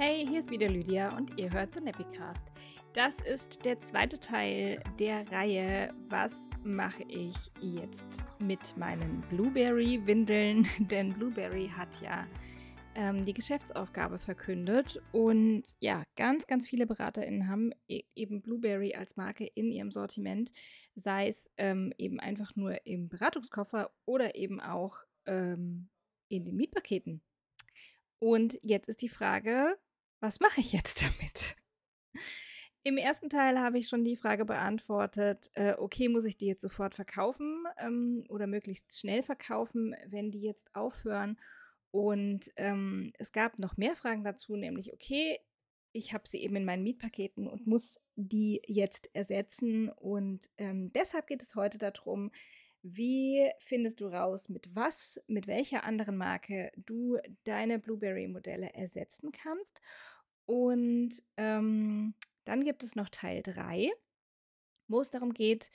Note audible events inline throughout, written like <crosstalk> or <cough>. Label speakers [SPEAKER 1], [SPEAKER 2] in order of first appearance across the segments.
[SPEAKER 1] Hey, hier ist wieder Lydia und ihr hört The Nappycast. Das ist der zweite Teil der Reihe Was mache ich jetzt mit meinen Blueberry-Windeln? <laughs> Denn Blueberry hat ja ähm, die Geschäftsaufgabe verkündet und ja, ganz, ganz viele BeraterInnen haben e eben Blueberry als Marke in ihrem Sortiment, sei es ähm, eben einfach nur im Beratungskoffer oder eben auch ähm, in den Mietpaketen. Und jetzt ist die Frage, was mache ich jetzt damit? Im ersten Teil habe ich schon die Frage beantwortet, äh, okay, muss ich die jetzt sofort verkaufen ähm, oder möglichst schnell verkaufen, wenn die jetzt aufhören? Und ähm, es gab noch mehr Fragen dazu, nämlich, okay, ich habe sie eben in meinen Mietpaketen und muss die jetzt ersetzen. Und ähm, deshalb geht es heute darum, wie findest du raus, mit was, mit welcher anderen Marke du deine Blueberry-Modelle ersetzen kannst? Und ähm, dann gibt es noch Teil 3, wo es darum geht,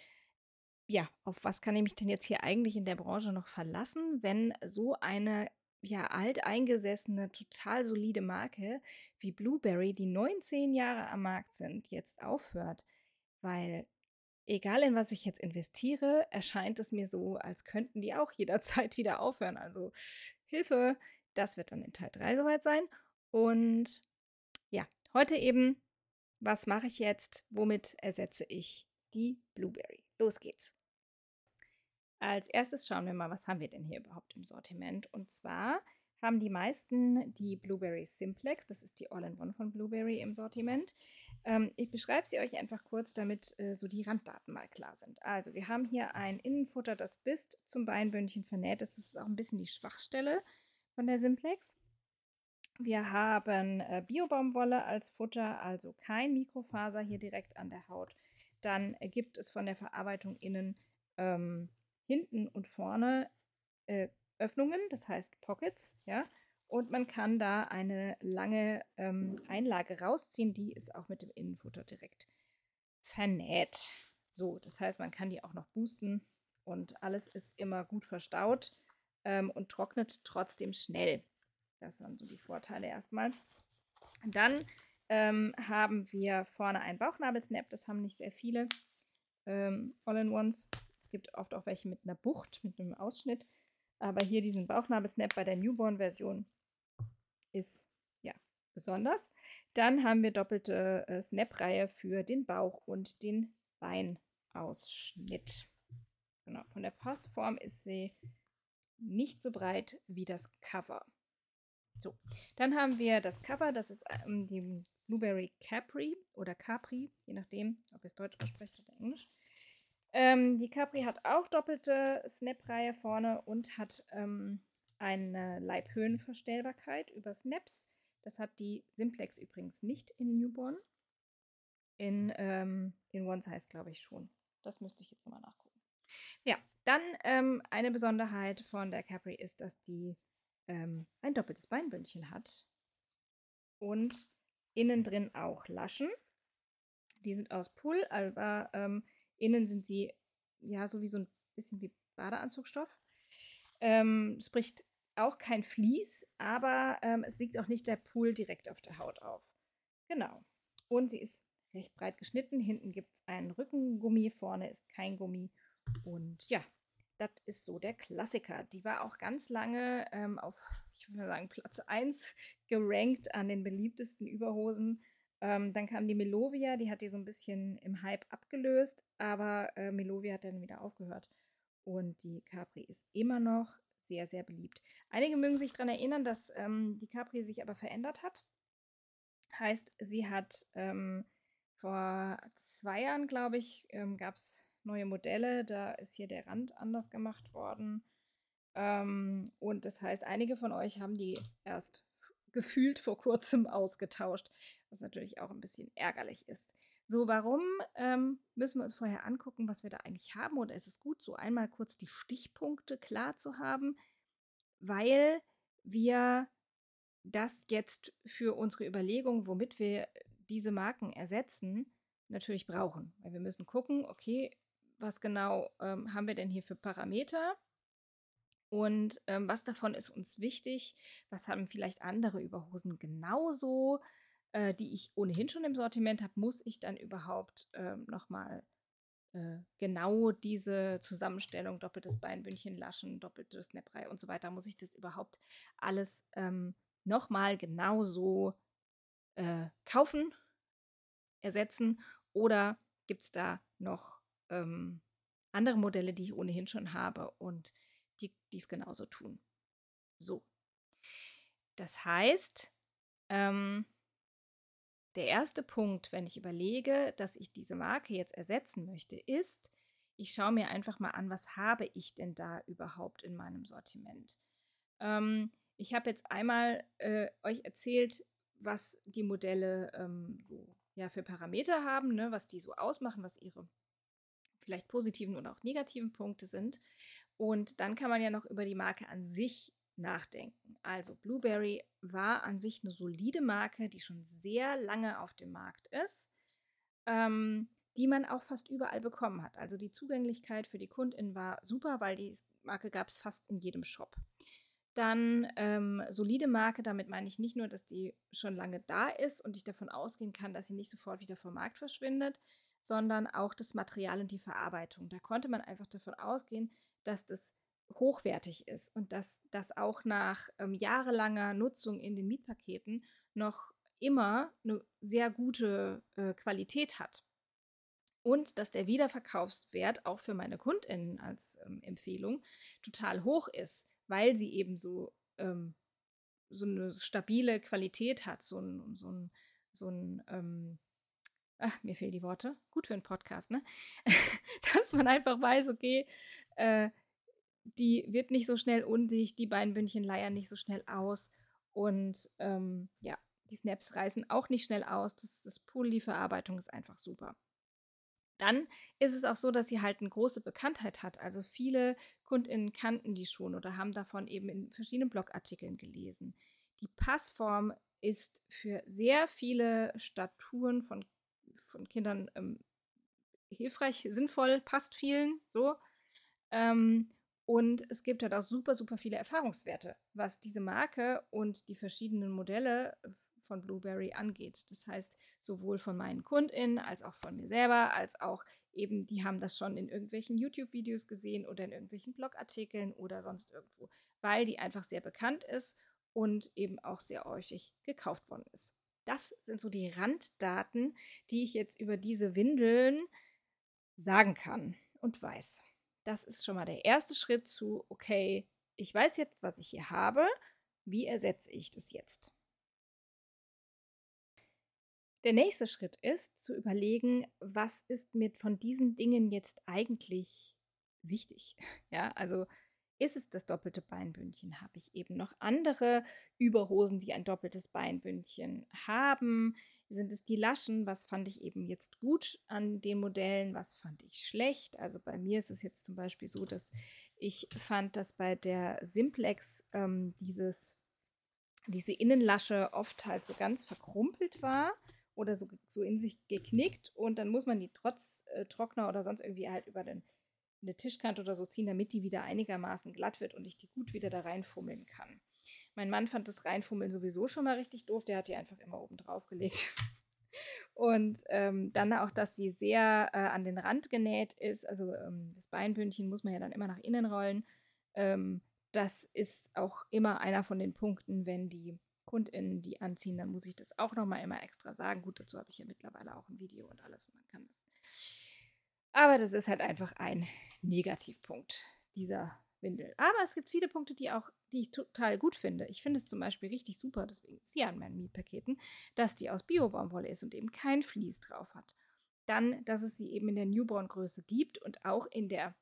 [SPEAKER 1] ja, auf was kann ich mich denn jetzt hier eigentlich in der Branche noch verlassen, wenn so eine ja alteingesessene, total solide Marke wie Blueberry, die 19 Jahre am Markt sind, jetzt aufhört, weil egal in was ich jetzt investiere, erscheint es mir so, als könnten die auch jederzeit <laughs> wieder aufhören. Also Hilfe, das wird dann in Teil 3 soweit sein. Und ja, heute eben, was mache ich jetzt? Womit ersetze ich die Blueberry? Los geht's. Als erstes schauen wir mal, was haben wir denn hier überhaupt im Sortiment? Und zwar haben die meisten die Blueberry Simplex. Das ist die All-in-One von Blueberry im Sortiment. Ähm, ich beschreibe sie euch einfach kurz, damit äh, so die Randdaten mal klar sind. Also wir haben hier ein Innenfutter, das bis zum Beinbündchen vernäht ist. Das ist auch ein bisschen die Schwachstelle von der Simplex. Wir haben äh, Biobaumwolle als Futter, also kein Mikrofaser hier direkt an der Haut. Dann gibt es von der Verarbeitung innen ähm, hinten und vorne äh, Öffnungen, das heißt Pockets, ja. Und man kann da eine lange ähm, Einlage rausziehen, die ist auch mit dem Innenfutter direkt vernäht. So, das heißt, man kann die auch noch boosten und alles ist immer gut verstaut ähm, und trocknet trotzdem schnell. Das waren so die Vorteile erstmal. Dann ähm, haben wir vorne einen Bauchnabelsnap, das haben nicht sehr viele ähm, All-in-Ones. Es gibt oft auch welche mit einer Bucht, mit einem Ausschnitt. Aber hier diesen Bauchnabelsnap bei der Newborn-Version ist ja besonders. Dann haben wir doppelte äh, Snap-Reihe für den Bauch und den Beinausschnitt. Genau, von der Passform ist sie nicht so breit wie das Cover. So, dann haben wir das Cover, das ist ähm, die Blueberry Capri oder Capri, je nachdem, ob ihr es Deutsch aussprecht oder Englisch. Ähm, die Capri hat auch doppelte Snap-Reihe vorne und hat ähm, eine Leibhöhenverstellbarkeit über Snaps. Das hat die Simplex übrigens nicht in Newborn. In, ähm, in One Size glaube ich schon. Das müsste ich jetzt nochmal nachgucken. Ja, dann ähm, eine Besonderheit von der Capri ist, dass die ähm, ein doppeltes Beinbündchen hat und innen drin auch Laschen. Die sind aus Pull, aber ähm, Innen sind sie ja so wie so ein bisschen wie Badeanzugstoff. Ähm, spricht auch kein Vlies, aber ähm, es liegt auch nicht der Pool direkt auf der Haut auf. Genau. Und sie ist recht breit geschnitten. Hinten gibt es einen Rückengummi, vorne ist kein Gummi. Und ja, das ist so der Klassiker. Die war auch ganz lange ähm, auf, ich würde sagen, Platz 1 gerankt an den beliebtesten Überhosen ähm, dann kam die Melovia, die hat die so ein bisschen im Hype abgelöst, aber äh, Melovia hat dann wieder aufgehört. Und die Capri ist immer noch sehr, sehr beliebt. Einige mögen sich daran erinnern, dass ähm, die Capri sich aber verändert hat. Heißt, sie hat ähm, vor zwei Jahren, glaube ich, ähm, gab es neue Modelle. Da ist hier der Rand anders gemacht worden. Ähm, und das heißt, einige von euch haben die erst gefühlt vor kurzem ausgetauscht, was natürlich auch ein bisschen ärgerlich ist. So, warum ähm, müssen wir uns vorher angucken, was wir da eigentlich haben? Oder ist es gut, so einmal kurz die Stichpunkte klar zu haben, weil wir das jetzt für unsere Überlegung, womit wir diese Marken ersetzen, natürlich brauchen. Weil wir müssen gucken, okay, was genau ähm, haben wir denn hier für Parameter? Und ähm, was davon ist uns wichtig? Was haben vielleicht andere Überhosen genauso, äh, die ich ohnehin schon im Sortiment habe? Muss ich dann überhaupt ähm, nochmal äh, genau diese Zusammenstellung, doppeltes Beinbündchen, Laschen, doppeltes Snapbrei und so weiter, muss ich das überhaupt alles ähm, nochmal genauso äh, kaufen, ersetzen oder gibt es da noch ähm, andere Modelle, die ich ohnehin schon habe und die dies genauso tun? So. Das heißt, ähm, der erste Punkt, wenn ich überlege, dass ich diese Marke jetzt ersetzen möchte, ist, ich schaue mir einfach mal an, was habe ich denn da überhaupt in meinem Sortiment. Ähm, ich habe jetzt einmal äh, euch erzählt, was die Modelle ähm, so ja, für Parameter haben, ne, was die so ausmachen, was ihre vielleicht positiven oder auch negativen Punkte sind. Und dann kann man ja noch über die Marke an sich nachdenken. Also Blueberry war an sich eine solide Marke, die schon sehr lange auf dem Markt ist, ähm, die man auch fast überall bekommen hat. Also die Zugänglichkeit für die KundInnen war super, weil die Marke gab es fast in jedem Shop. Dann ähm, solide Marke, damit meine ich nicht nur, dass die schon lange da ist und ich davon ausgehen kann, dass sie nicht sofort wieder vom Markt verschwindet, sondern auch das Material und die Verarbeitung. Da konnte man einfach davon ausgehen, dass das hochwertig ist und dass das auch nach ähm, jahrelanger Nutzung in den Mietpaketen noch immer eine sehr gute äh, Qualität hat. Und dass der Wiederverkaufswert auch für meine KundInnen als ähm, Empfehlung total hoch ist, weil sie eben so, ähm, so eine stabile Qualität hat, so ein, so ein, so ein ähm, ach, mir fehlen die Worte, gut für einen Podcast, ne? <laughs> dass man einfach weiß, okay, äh, die wird nicht so schnell undicht, die Beinbündchen leiern nicht so schnell aus und ähm, ja, die Snaps reißen auch nicht schnell aus. Das, das Pool, die Verarbeitung ist einfach super. Dann ist es auch so, dass sie halt eine große Bekanntheit hat. Also viele KundInnen kannten die schon oder haben davon eben in verschiedenen Blogartikeln gelesen. Die Passform ist für sehr viele Staturen von, von Kindern ähm, hilfreich, sinnvoll, passt vielen so. Ähm, und es gibt halt auch super, super viele Erfahrungswerte, was diese Marke und die verschiedenen Modelle von Blueberry angeht. Das heißt, sowohl von meinen KundInnen als auch von mir selber, als auch eben, die haben das schon in irgendwelchen YouTube-Videos gesehen oder in irgendwelchen Blogartikeln oder sonst irgendwo, weil die einfach sehr bekannt ist und eben auch sehr häufig gekauft worden ist. Das sind so die Randdaten, die ich jetzt über diese Windeln sagen kann und weiß. Das ist schon mal der erste Schritt zu, okay, ich weiß jetzt, was ich hier habe. Wie ersetze ich das jetzt? Der nächste Schritt ist zu überlegen, was ist mir von diesen Dingen jetzt eigentlich wichtig? <laughs> Ja, also ist es das doppelte Beinbündchen? Habe ich eben noch andere Überhosen, die ein doppeltes Beinbündchen haben? Sind es die Laschen? Was fand ich eben jetzt gut an den Modellen? Was fand ich schlecht? Also bei mir ist es jetzt zum Beispiel so, dass ich fand, dass bei der Simplex ähm, dieses, diese Innenlasche oft halt so ganz verkrumpelt war oder so, so in sich geknickt und dann muss man die trotz äh, Trockner oder sonst irgendwie halt über den eine Tischkante oder so ziehen, damit die wieder einigermaßen glatt wird und ich die gut wieder da reinfummeln kann. Mein Mann fand das Reinfummeln sowieso schon mal richtig doof, der hat die einfach immer oben drauf gelegt. <laughs> Und ähm, dann auch, dass sie sehr äh, an den Rand genäht ist. Also ähm, das Beinbündchen muss man ja dann immer nach innen rollen. Ähm, das ist auch immer einer von den Punkten, wenn die KundInnen die anziehen, dann muss ich das auch nochmal immer extra sagen. Gut, dazu habe ich ja mittlerweile auch ein Video und alles. Man kann das aber das ist halt einfach ein Negativpunkt dieser Windel. Aber es gibt viele Punkte, die auch, die ich total gut finde. Ich finde es zum Beispiel richtig super, deswegen ist sie an meinen Mietpaketen, dass die aus Bio-Baumwolle ist und eben kein Vlies drauf hat. Dann, dass es sie eben in der Newborn-Größe gibt und auch in der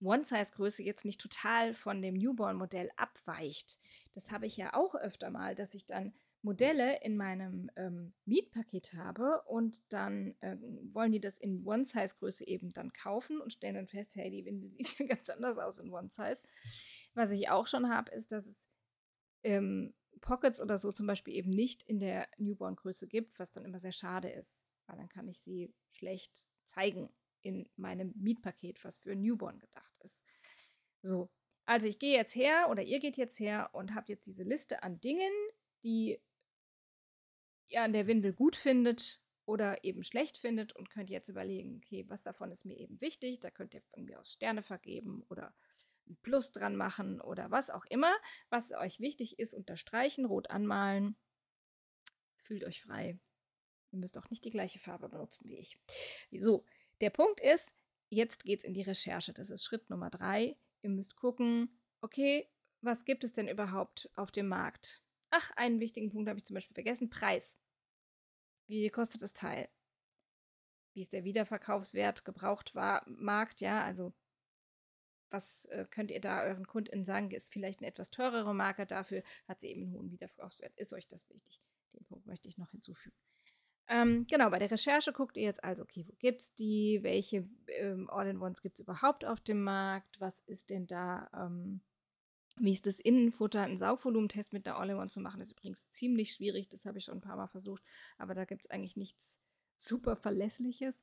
[SPEAKER 1] One-Size-Größe jetzt nicht total von dem Newborn-Modell abweicht. Das habe ich ja auch öfter mal, dass ich dann Modelle in meinem ähm, Mietpaket habe und dann ähm, wollen die das in One-Size-Größe eben dann kaufen und stellen dann fest, hey, die Windel <laughs> sieht ja ganz anders aus in One-Size. Was ich auch schon habe, ist, dass es ähm, Pockets oder so zum Beispiel eben nicht in der Newborn-Größe gibt, was dann immer sehr schade ist, weil dann kann ich sie schlecht zeigen in meinem Mietpaket, was für Newborn gedacht ist. So, Also ich gehe jetzt her oder ihr geht jetzt her und habt jetzt diese Liste an Dingen, die ihr an der Windel gut findet oder eben schlecht findet und könnt jetzt überlegen, okay, was davon ist mir eben wichtig. Da könnt ihr irgendwie aus Sterne vergeben oder ein Plus dran machen oder was auch immer, was euch wichtig ist, unterstreichen, rot anmalen. Fühlt euch frei. Ihr müsst auch nicht die gleiche Farbe benutzen wie ich. So, der Punkt ist, jetzt geht es in die Recherche. Das ist Schritt Nummer drei. Ihr müsst gucken, okay, was gibt es denn überhaupt auf dem Markt? Ach, einen wichtigen Punkt habe ich zum Beispiel vergessen. Preis. Wie kostet das Teil? Wie ist der Wiederverkaufswert gebraucht war, Markt, ja, also was äh, könnt ihr da euren KundInnen sagen? Ist vielleicht eine etwas teurere Marke, dafür hat sie eben einen hohen Wiederverkaufswert. Ist euch das wichtig? Den Punkt möchte ich noch hinzufügen. Ähm, genau, bei der Recherche guckt ihr jetzt also, okay, wo gibt es die? Welche ähm, All-in-Ones gibt es überhaupt auf dem Markt? Was ist denn da? Ähm, wie ist das Innenfutter? Ein Saugvolumentest mit der All-in-One zu machen, ist übrigens ziemlich schwierig. Das habe ich schon ein paar Mal versucht, aber da gibt es eigentlich nichts super Verlässliches.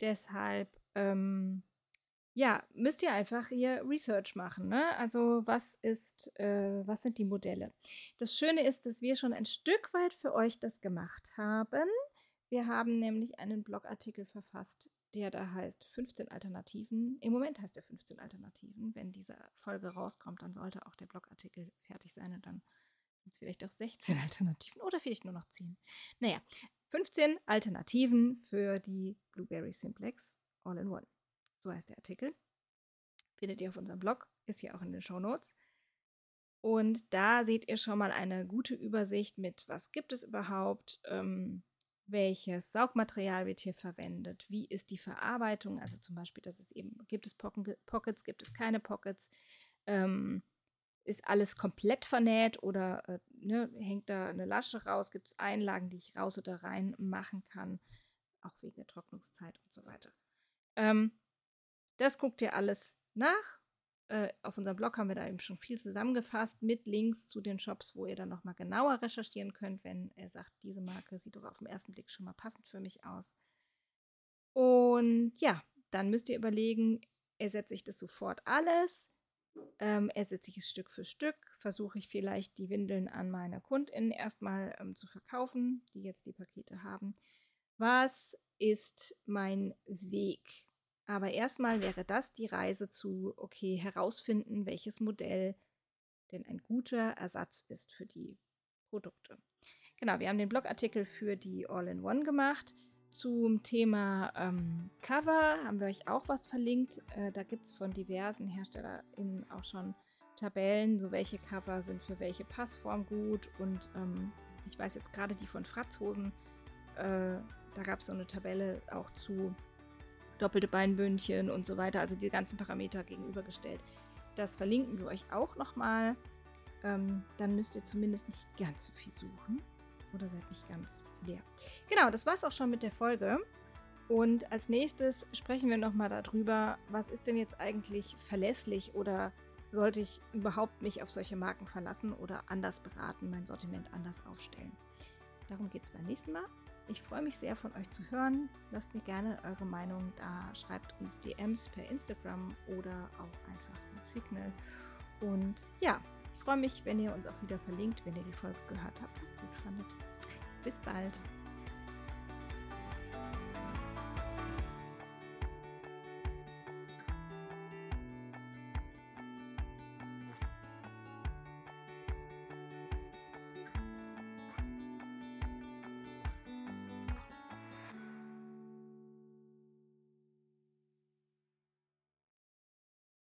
[SPEAKER 1] Deshalb, ähm, ja, müsst ihr einfach hier Research machen. Ne? Also was ist, äh, was sind die Modelle? Das Schöne ist, dass wir schon ein Stück weit für euch das gemacht haben. Wir haben nämlich einen Blogartikel verfasst, der da heißt 15 Alternativen. Im Moment heißt er 15 Alternativen. Wenn diese Folge rauskommt, dann sollte auch der Blogartikel fertig sein und dann sind es vielleicht auch 16 <laughs> Alternativen oder vielleicht nur noch 10. Naja, 15 Alternativen für die Blueberry Simplex All-in-One. So heißt der Artikel. Findet ihr auf unserem Blog, ist hier auch in den Show Notes. Und da seht ihr schon mal eine gute Übersicht mit, was gibt es überhaupt, ähm, welches Saugmaterial wird hier verwendet, wie ist die Verarbeitung, also zum Beispiel, dass es eben, gibt es Pockets, gibt es keine Pockets, ähm, ist alles komplett vernäht oder äh, ne, hängt da eine Lasche raus, gibt es Einlagen, die ich raus oder rein machen kann, auch wegen der Trocknungszeit und so weiter. Ähm, das guckt ihr alles nach äh, auf unserem Blog haben wir da eben schon viel zusammengefasst mit Links zu den Shops, wo ihr dann nochmal genauer recherchieren könnt, wenn er sagt, diese Marke sieht doch auf den ersten Blick schon mal passend für mich aus. Und ja, dann müsst ihr überlegen, ersetze ich das sofort alles? Ähm, ersetze ich es Stück für Stück? Versuche ich vielleicht die Windeln an meine KundInnen erstmal ähm, zu verkaufen, die jetzt die Pakete haben? Was ist mein Weg? Aber erstmal wäre das die Reise zu, okay, herausfinden, welches Modell denn ein guter Ersatz ist für die Produkte. Genau, wir haben den Blogartikel für die All-in-One gemacht. Zum Thema ähm, Cover haben wir euch auch was verlinkt. Äh, da gibt es von diversen HerstellerInnen auch schon Tabellen, so welche Cover sind für welche Passform gut. Und ähm, ich weiß jetzt gerade die von Fratzhosen, äh, da gab es so eine Tabelle auch zu doppelte Beinbündchen und so weiter, also die ganzen Parameter gegenübergestellt. Das verlinken wir euch auch nochmal. Ähm, dann müsst ihr zumindest nicht ganz so viel suchen oder seid nicht ganz leer. Genau, das war's auch schon mit der Folge. Und als nächstes sprechen wir nochmal darüber, was ist denn jetzt eigentlich verlässlich oder sollte ich überhaupt mich auf solche Marken verlassen oder anders beraten, mein Sortiment anders aufstellen. Darum geht es beim nächsten Mal. Ich freue mich sehr von euch zu hören. Lasst mir gerne eure Meinung da. Schreibt uns DMs per Instagram oder auch einfach ein Signal. Und ja, ich freue mich, wenn ihr uns auch wieder verlinkt, wenn ihr die Folge gehört habt und gut fandet. Bis bald.